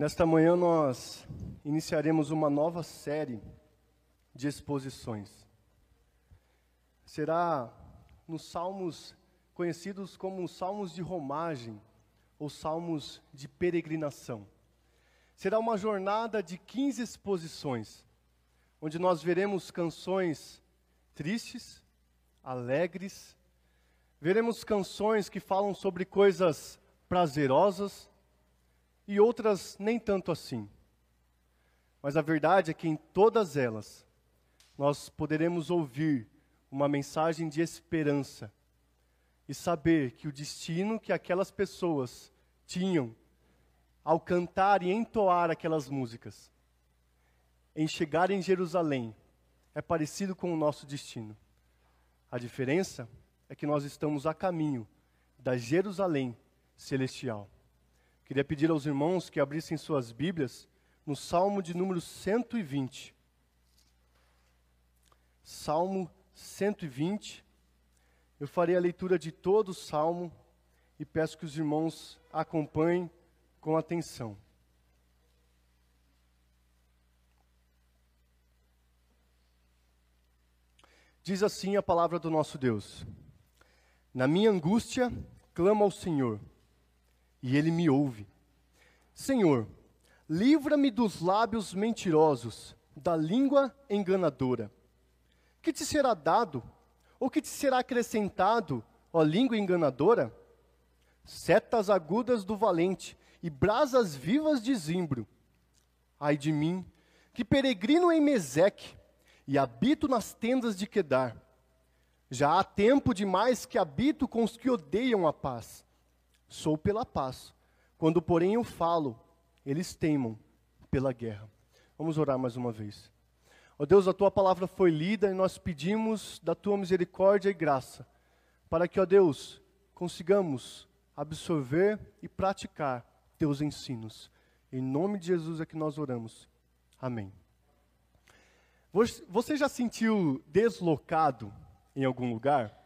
Nesta manhã nós iniciaremos uma nova série de exposições. Será nos salmos conhecidos como salmos de romagem ou salmos de peregrinação. Será uma jornada de 15 exposições, onde nós veremos canções tristes, alegres, veremos canções que falam sobre coisas prazerosas, e outras nem tanto assim. Mas a verdade é que em todas elas nós poderemos ouvir uma mensagem de esperança e saber que o destino que aquelas pessoas tinham ao cantar e entoar aquelas músicas, em chegar em Jerusalém, é parecido com o nosso destino. A diferença é que nós estamos a caminho da Jerusalém celestial. Queria pedir aos irmãos que abrissem suas Bíblias no Salmo de número 120. Salmo 120. Eu farei a leitura de todo o salmo e peço que os irmãos acompanhem com atenção. Diz assim a palavra do nosso Deus: Na minha angústia, clamo ao Senhor e ele me ouve. Senhor, livra-me dos lábios mentirosos, da língua enganadora. Que te será dado, ou que te será acrescentado, ó língua enganadora? Setas agudas do valente e brasas vivas de zimbro. Ai de mim, que peregrino em Meseque e habito nas tendas de Quedar. Já há tempo demais que habito com os que odeiam a paz sou pela paz. Quando, porém, eu falo, eles teimam pela guerra. Vamos orar mais uma vez. Ó Deus, a tua palavra foi lida e nós pedimos da tua misericórdia e graça, para que, ó Deus, consigamos absorver e praticar teus ensinos. Em nome de Jesus é que nós oramos. Amém. Você já sentiu deslocado em algum lugar?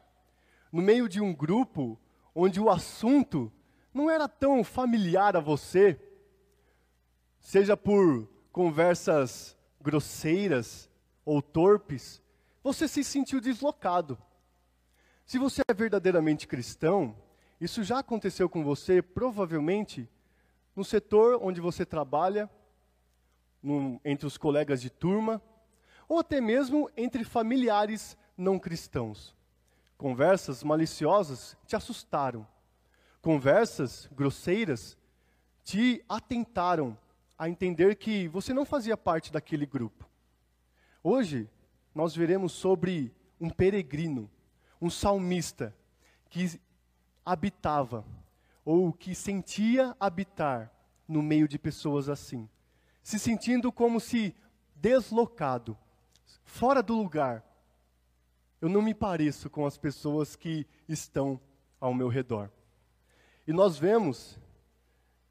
No meio de um grupo onde o assunto não era tão familiar a você, seja por conversas grosseiras ou torpes, você se sentiu deslocado. Se você é verdadeiramente cristão, isso já aconteceu com você, provavelmente, no setor onde você trabalha, no, entre os colegas de turma, ou até mesmo entre familiares não cristãos. Conversas maliciosas te assustaram. Conversas grosseiras te atentaram a entender que você não fazia parte daquele grupo. Hoje, nós veremos sobre um peregrino, um salmista, que habitava, ou que sentia habitar no meio de pessoas assim, se sentindo como se deslocado, fora do lugar, eu não me pareço com as pessoas que estão ao meu redor. E nós vemos,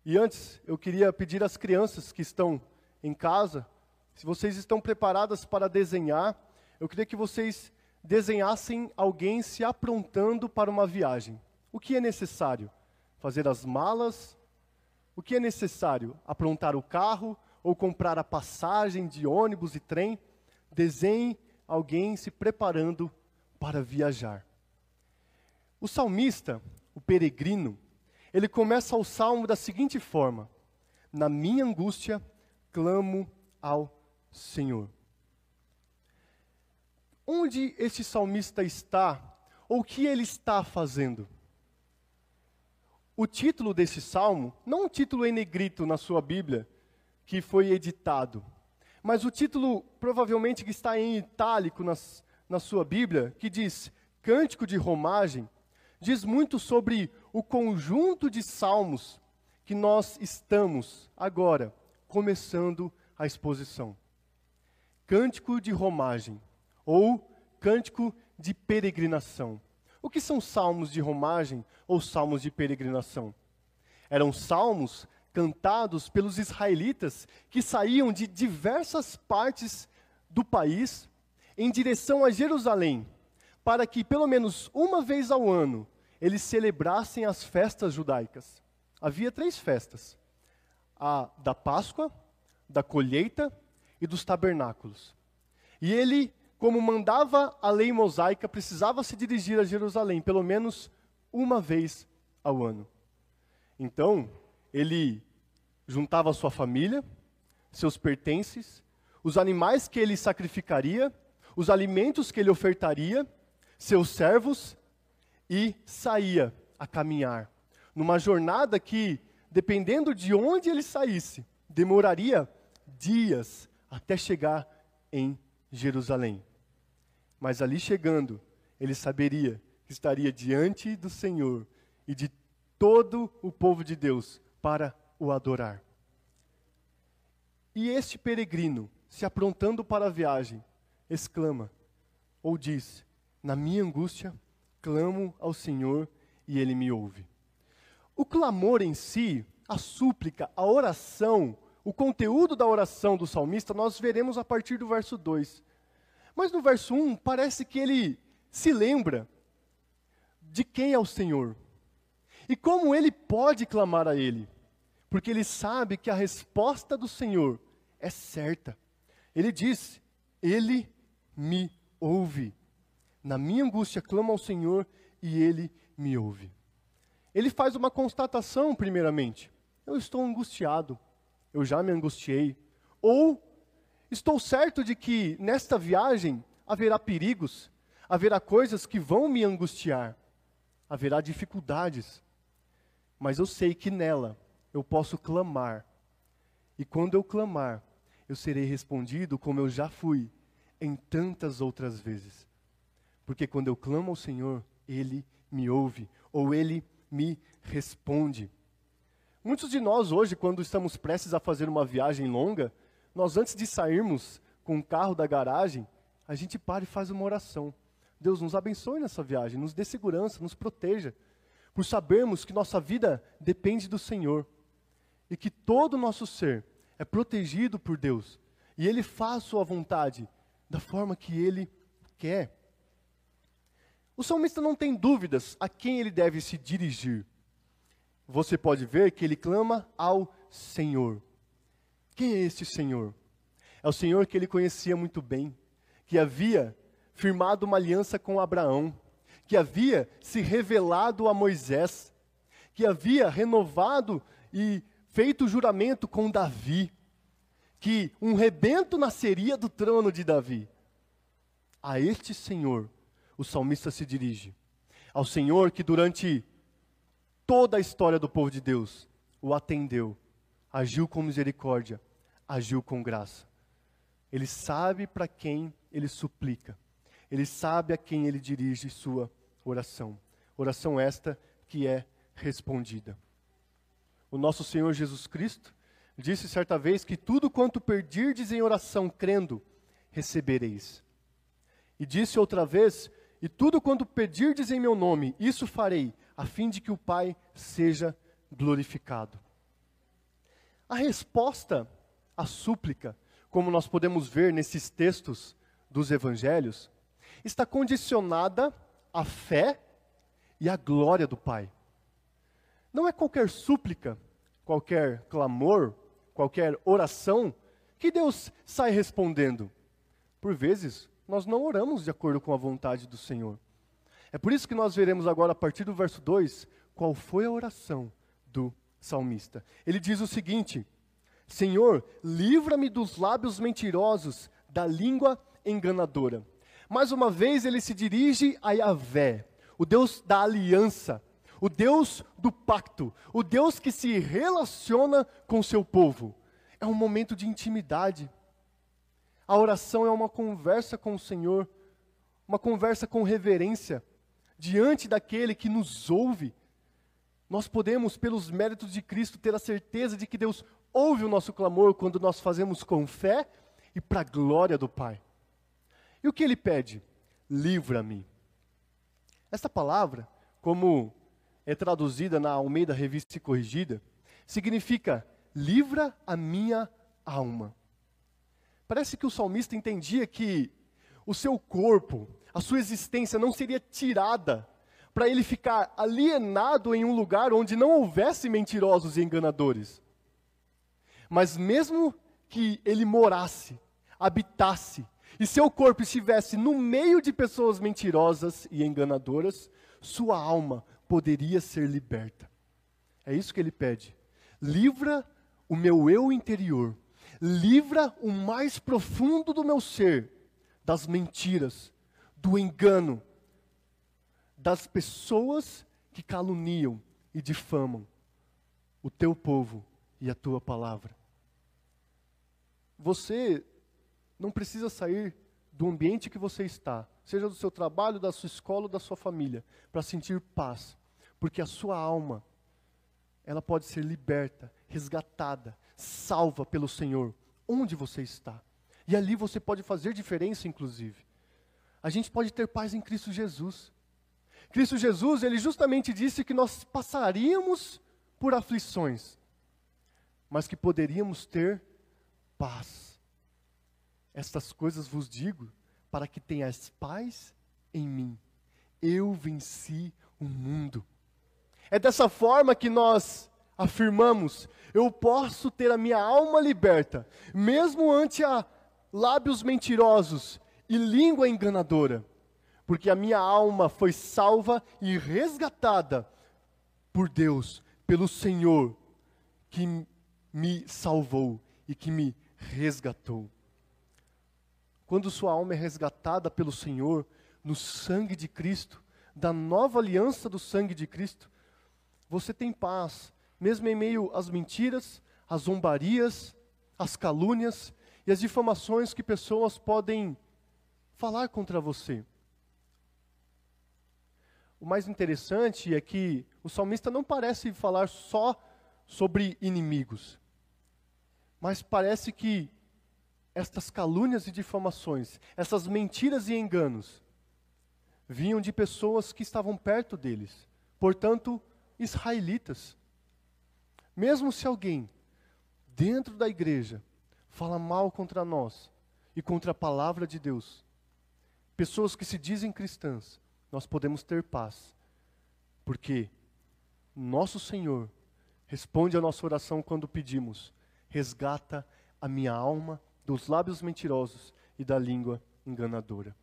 e antes eu queria pedir às crianças que estão em casa, se vocês estão preparadas para desenhar, eu queria que vocês desenhassem alguém se aprontando para uma viagem. O que é necessário? Fazer as malas? O que é necessário? Aprontar o carro ou comprar a passagem de ônibus e trem? Desenhe alguém se preparando para viajar. O salmista, o peregrino, ele começa o salmo da seguinte forma: Na minha angústia clamo ao Senhor. Onde este salmista está? Ou o que ele está fazendo? O título desse salmo, não um título em negrito na sua Bíblia, que foi editado, mas o título provavelmente que está em itálico nas, na sua Bíblia, que diz Cântico de Romagem, diz muito sobre o conjunto de salmos que nós estamos agora começando a exposição. Cântico de Romagem ou Cântico de Peregrinação. O que são salmos de romagem ou salmos de peregrinação? Eram salmos cantados pelos israelitas que saíam de diversas partes do país em direção a Jerusalém, para que pelo menos uma vez ao ano eles celebrassem as festas judaicas. Havia três festas: a da Páscoa, da colheita e dos tabernáculos. E ele, como mandava a lei mosaica, precisava se dirigir a Jerusalém pelo menos uma vez ao ano. Então, ele juntava sua família, seus pertences, os animais que ele sacrificaria, os alimentos que ele ofertaria, seus servos e saía a caminhar. Numa jornada que, dependendo de onde ele saísse, demoraria dias até chegar em Jerusalém. Mas ali chegando, ele saberia que estaria diante do Senhor e de todo o povo de Deus para o adorar. E este peregrino, se aprontando para a viagem, exclama ou diz: Na minha angústia, clamo ao Senhor e ele me ouve. O clamor em si, a súplica, a oração, o conteúdo da oração do salmista, nós veremos a partir do verso 2. Mas no verso 1, parece que ele se lembra de quem é o Senhor e como ele pode clamar a Ele, porque ele sabe que a resposta do Senhor é certa. Ele diz: Ele me ouve. Na minha angústia clamo ao Senhor e Ele me ouve. Ele faz uma constatação, primeiramente: Eu estou angustiado, eu já me angustiei. Ou estou certo de que nesta viagem haverá perigos, haverá coisas que vão me angustiar, haverá dificuldades. Mas eu sei que nela eu posso clamar. E quando eu clamar, eu serei respondido como eu já fui em tantas outras vezes. Porque quando eu clamo ao Senhor, Ele me ouve, ou Ele me responde. Muitos de nós hoje, quando estamos prestes a fazer uma viagem longa, nós antes de sairmos com o carro da garagem, a gente para e faz uma oração. Deus nos abençoe nessa viagem, nos dê segurança, nos proteja, por sabermos que nossa vida depende do Senhor e que todo o nosso ser é protegido por Deus e Ele faz Sua vontade da forma que Ele quer. O salmista não tem dúvidas a quem ele deve se dirigir. Você pode ver que ele clama ao Senhor. Quem é este Senhor? É o Senhor que ele conhecia muito bem, que havia firmado uma aliança com Abraão, que havia se revelado a Moisés, que havia renovado e feito juramento com Davi, que um rebento nasceria do trono de Davi. A este Senhor o salmista se dirige. Ao Senhor que durante toda a história do povo de Deus o atendeu, agiu com misericórdia, agiu com graça. Ele sabe para quem ele suplica. Ele sabe a quem ele dirige sua oração. Oração esta que é respondida. O nosso Senhor Jesus Cristo disse certa vez que tudo quanto perdirdes em oração crendo, recebereis. E disse outra vez e tudo quanto pedirdes em meu nome, isso farei, a fim de que o Pai seja glorificado. A resposta à súplica, como nós podemos ver nesses textos dos evangelhos, está condicionada à fé e à glória do Pai. Não é qualquer súplica, qualquer clamor, qualquer oração que Deus sai respondendo. Por vezes, nós não oramos de acordo com a vontade do Senhor. É por isso que nós veremos agora, a partir do verso 2, qual foi a oração do salmista. Ele diz o seguinte: Senhor, livra-me dos lábios mentirosos, da língua enganadora. Mais uma vez ele se dirige a Yahvé, o Deus da aliança, o Deus do pacto, o Deus que se relaciona com seu povo. É um momento de intimidade. A oração é uma conversa com o Senhor, uma conversa com reverência, diante daquele que nos ouve. Nós podemos, pelos méritos de Cristo, ter a certeza de que Deus ouve o nosso clamor quando nós fazemos com fé e para a glória do Pai. E o que ele pede? Livra-me. Esta palavra, como é traduzida na Almeida Revista e Corrigida, significa livra a minha alma. Parece que o salmista entendia que o seu corpo, a sua existência não seria tirada para ele ficar alienado em um lugar onde não houvesse mentirosos e enganadores. Mas mesmo que ele morasse, habitasse, e seu corpo estivesse no meio de pessoas mentirosas e enganadoras, sua alma poderia ser liberta. É isso que ele pede. Livra o meu eu interior, livra o mais profundo do meu ser das mentiras, do engano, das pessoas que caluniam e difamam o teu povo e a tua palavra. Você não precisa sair do ambiente que você está, seja do seu trabalho, da sua escola ou da sua família, para sentir paz, porque a sua alma ela pode ser liberta, resgatada, salva pelo Senhor, onde você está. E ali você pode fazer diferença, inclusive. A gente pode ter paz em Cristo Jesus. Cristo Jesus, ele justamente disse que nós passaríamos por aflições, mas que poderíamos ter paz. Estas coisas vos digo para que tenhas paz em mim. Eu venci o mundo. É dessa forma que nós afirmamos: eu posso ter a minha alma liberta, mesmo ante a lábios mentirosos e língua enganadora, porque a minha alma foi salva e resgatada por Deus, pelo Senhor, que me salvou e que me resgatou. Quando sua alma é resgatada pelo Senhor, no sangue de Cristo, da nova aliança do sangue de Cristo, você tem paz, mesmo em meio às mentiras, às zombarias, às calúnias e às difamações que pessoas podem falar contra você. O mais interessante é que o salmista não parece falar só sobre inimigos, mas parece que estas calúnias e difamações, essas mentiras e enganos, vinham de pessoas que estavam perto deles. Portanto, israelitas. Mesmo se alguém dentro da igreja fala mal contra nós e contra a palavra de Deus, pessoas que se dizem cristãs, nós podemos ter paz, porque nosso Senhor responde a nossa oração quando pedimos: resgata a minha alma dos lábios mentirosos e da língua enganadora.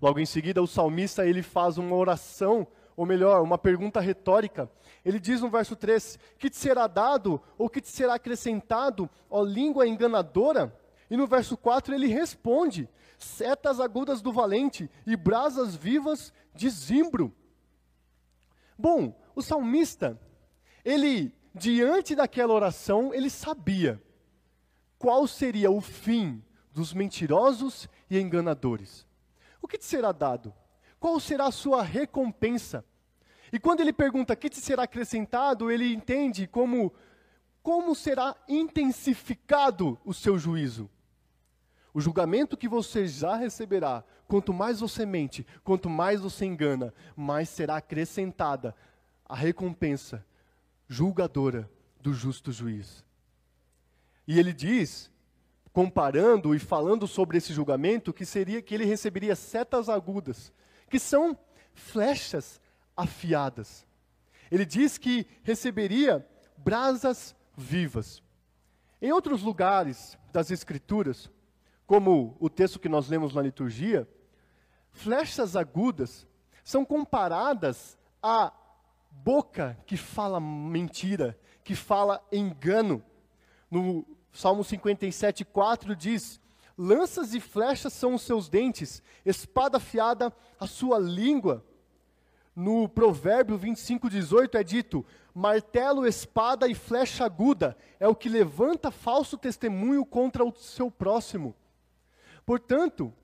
Logo em seguida, o salmista ele faz uma oração ou melhor, uma pergunta retórica. Ele diz no verso 3: Que te será dado ou que te será acrescentado, ó língua enganadora? E no verso 4 ele responde: Setas agudas do valente e brasas vivas de zimbro. Bom, o salmista, ele, diante daquela oração, ele sabia qual seria o fim dos mentirosos e enganadores. O que te será dado? Qual será a sua recompensa? E quando ele pergunta que te será acrescentado, ele entende como como será intensificado o seu juízo. O julgamento que você já receberá, quanto mais você mente, quanto mais você engana, mais será acrescentada a recompensa julgadora do justo juiz. E ele diz, comparando e falando sobre esse julgamento, que seria que ele receberia setas agudas, que são flechas afiadas. Ele diz que receberia brasas vivas. Em outros lugares das Escrituras, como o texto que nós lemos na liturgia, flechas agudas são comparadas à boca que fala mentira, que fala engano. No Salmo 57, 4 diz: Lanças e flechas são os seus dentes, espada afiada a sua língua no Provérbio 25, 18 é dito: martelo, espada e flecha aguda é o que levanta falso testemunho contra o seu próximo. Portanto,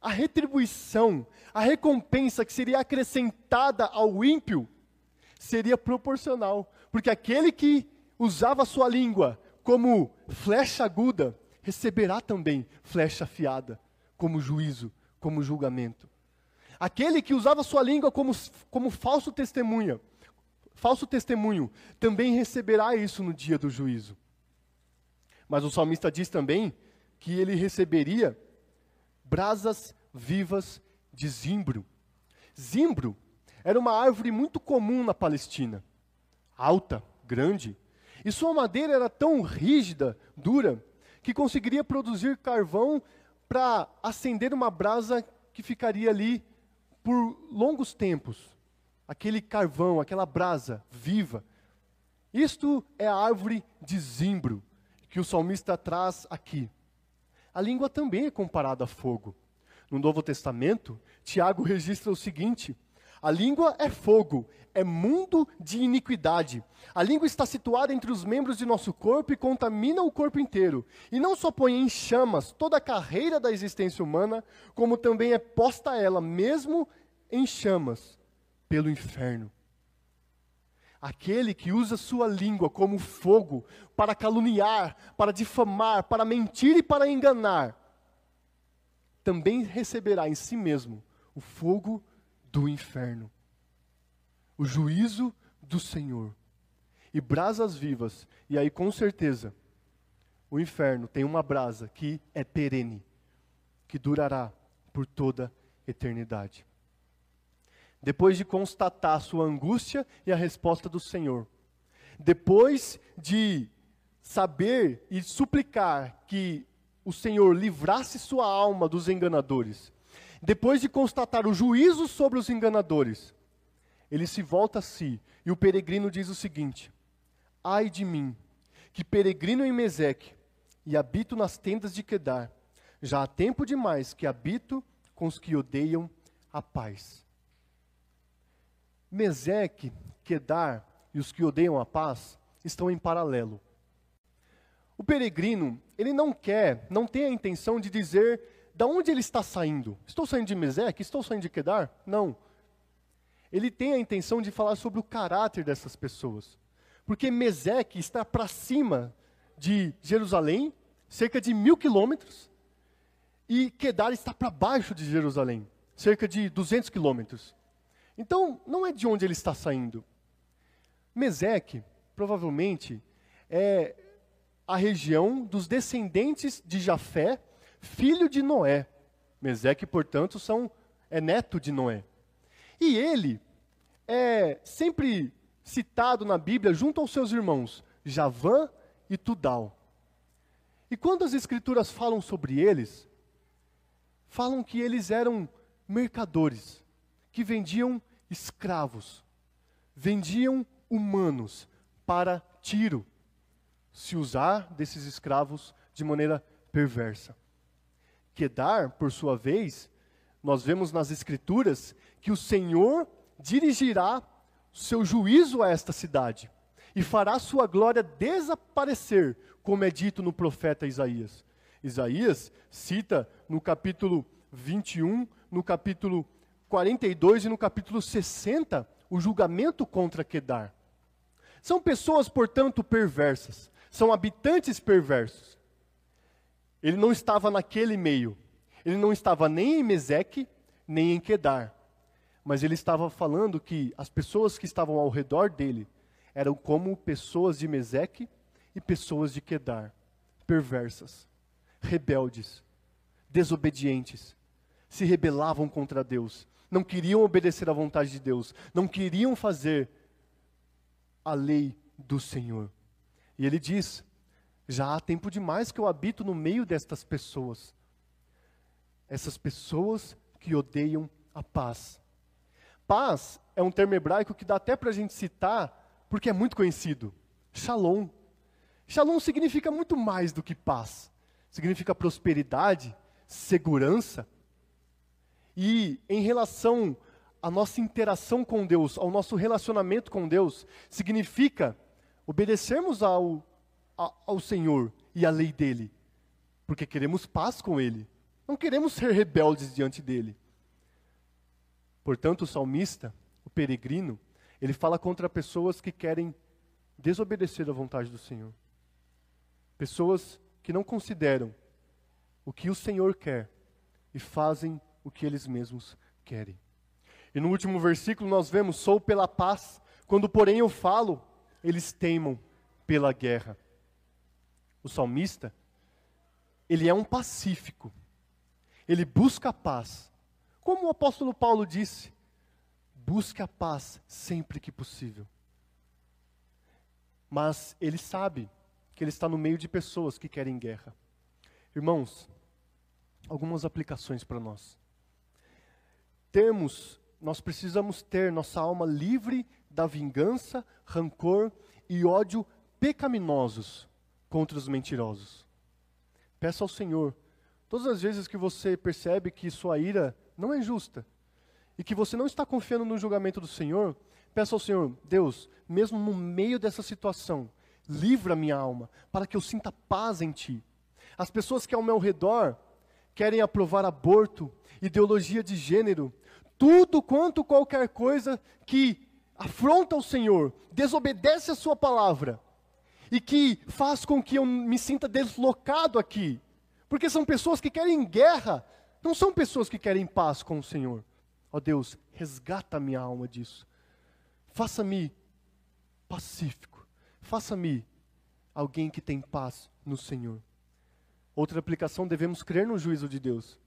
a retribuição, a recompensa que seria acrescentada ao ímpio seria proporcional, porque aquele que usava sua língua como flecha aguda receberá também flecha afiada, como juízo, como julgamento. Aquele que usava sua língua como, como falso testemunha, falso testemunho, também receberá isso no dia do juízo. Mas o salmista diz também que ele receberia brasas vivas de zimbro. Zimbro era uma árvore muito comum na Palestina, alta, grande, E sua madeira era tão rígida, dura, que conseguiria produzir carvão para acender uma brasa que ficaria ali por longos tempos. Aquele carvão, aquela brasa viva. Isto é a árvore de zimbro que o salmista traz aqui. A língua também é comparada a fogo. No Novo Testamento, Tiago registra o seguinte: a língua é fogo, é mundo de iniquidade. A língua está situada entre os membros de nosso corpo e contamina o corpo inteiro. E não só põe em chamas toda a carreira da existência humana, como também é posta ela, mesmo em chamas, pelo inferno. Aquele que usa sua língua como fogo para caluniar, para difamar, para mentir e para enganar, também receberá em si mesmo o fogo do inferno, o juízo do Senhor e brasas vivas. E aí, com certeza, o inferno tem uma brasa que é perene, que durará por toda eternidade. Depois de constatar a sua angústia e a resposta do Senhor, depois de saber e suplicar que o Senhor livrasse sua alma dos enganadores, depois de constatar o juízo sobre os enganadores, ele se volta a si e o peregrino diz o seguinte: Ai de mim, que peregrino em Meseque e habito nas tendas de Quedar, já há tempo demais que habito com os que odeiam a paz. Meseque, Quedar e os que odeiam a paz estão em paralelo. O peregrino, ele não quer, não tem a intenção de dizer da onde ele está saindo? Estou saindo de Meseque? Estou saindo de Kedar? Não. Ele tem a intenção de falar sobre o caráter dessas pessoas. Porque Meseque está para cima de Jerusalém, cerca de mil quilômetros, e Kedar está para baixo de Jerusalém, cerca de 200 quilômetros. Então, não é de onde ele está saindo. Meseque, provavelmente, é a região dos descendentes de Jafé, filho de Noé. Meseque, portanto, são, é neto de Noé. E ele é sempre citado na Bíblia junto aos seus irmãos, Javã e Tudal. E quando as escrituras falam sobre eles, falam que eles eram mercadores, que vendiam escravos, vendiam humanos para Tiro, se usar desses escravos de maneira perversa. Quedar, por sua vez, nós vemos nas Escrituras que o Senhor dirigirá seu juízo a esta cidade e fará sua glória desaparecer, como é dito no profeta Isaías. Isaías cita no capítulo 21, no capítulo 42 e no capítulo 60 o julgamento contra Quedar. São pessoas, portanto, perversas, são habitantes perversos. Ele não estava naquele meio. Ele não estava nem em Meseque, nem em Quedar. Mas ele estava falando que as pessoas que estavam ao redor dele eram como pessoas de Meseque e pessoas de Quedar, perversas, rebeldes, desobedientes, se rebelavam contra Deus, não queriam obedecer à vontade de Deus, não queriam fazer a lei do Senhor. E ele diz: já há tempo demais que eu habito no meio destas pessoas. Essas pessoas que odeiam a paz. Paz é um termo hebraico que dá até para a gente citar, porque é muito conhecido. Shalom. Shalom significa muito mais do que paz. Significa prosperidade, segurança. E em relação à nossa interação com Deus, ao nosso relacionamento com Deus, significa obedecermos ao ao Senhor e à lei dele, porque queremos paz com ele. Não queremos ser rebeldes diante dele. Portanto, o salmista, o peregrino, ele fala contra pessoas que querem desobedecer à vontade do Senhor. Pessoas que não consideram o que o Senhor quer e fazem o que eles mesmos querem. E no último versículo nós vemos: sou pela paz, quando porém eu falo, eles teimam pela guerra o salmista, ele é um pacífico. Ele busca a paz. Como o apóstolo Paulo disse, busque a paz sempre que possível. mas ele sabe que ele está no meio de pessoas que querem guerra. Irmãos, algumas aplicações para nós. Temos, nós precisamos ter nossa alma livre da vingança, rancor e ódio pecaminosos contra os mentirosos. Peça ao Senhor, todas as vezes que você percebe que sua ira não é justa e que você não está confiando no julgamento do Senhor, peça ao Senhor, Deus, mesmo no meio dessa situação, livra minha alma, para que eu sinta paz em Ti. As pessoas que ao meu redor querem aprovar aborto, ideologia de gênero, tudo quanto qualquer coisa que afronta o Senhor, desobedece a Sua palavra e que faz com que eu me sinta deslocado aqui, porque são pessoas que querem guerra, não são pessoas que querem paz com o Senhor. Ó oh Deus, resgata a minha alma disso. Faça-me pacífico. Faça-me alguém que tem paz no Senhor. Outra aplicação, devemos crer no juízo de Deus.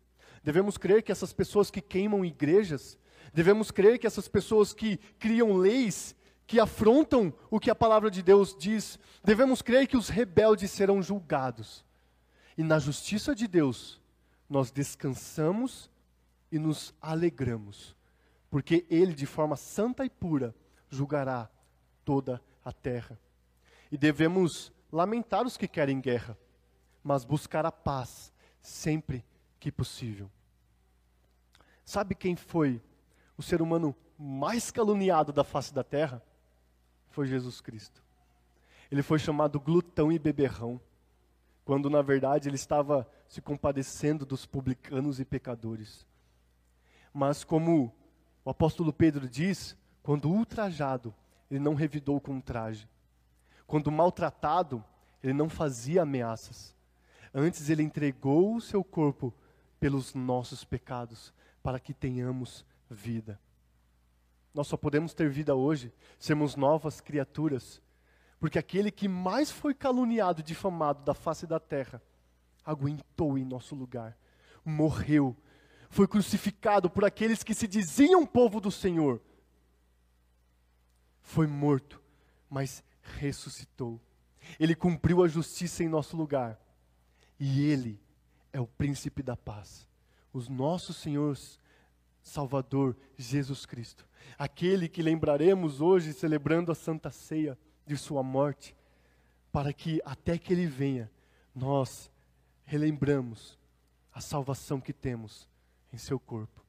Devemos crer que essas pessoas que queimam igrejas, devemos crer que essas pessoas que criam leis que afrontam o que a palavra de Deus diz, devemos crer que os rebeldes serão julgados. E na justiça de Deus, nós descansamos e nos alegramos, porque Ele, de forma santa e pura, julgará toda a terra. E devemos lamentar os que querem guerra, mas buscar a paz sempre que possível. Sabe quem foi o ser humano mais caluniado da face da terra? Foi Jesus Cristo. Ele foi chamado glutão e beberrão, quando na verdade ele estava se compadecendo dos publicanos e pecadores. Mas como o apóstolo Pedro diz, quando ultrajado, ele não revidou com traje. Quando maltratado, ele não fazia ameaças. Antes ele entregou o seu corpo pelos nossos pecados, para que tenhamos vida. Nós só podemos ter vida hoje, sermos novas criaturas, porque aquele que mais foi caluniado e difamado da face da terra, aguentou em nosso lugar, morreu, foi crucificado por aqueles que se diziam povo do Senhor, foi morto, mas ressuscitou. Ele cumpriu a justiça em nosso lugar. E Ele é o príncipe da paz. Os nossos senhores Salvador Jesus Cristo, aquele que lembraremos hoje celebrando a Santa Ceia de Sua morte, para que até que Ele venha, nós relembramos a salvação que temos em Seu corpo.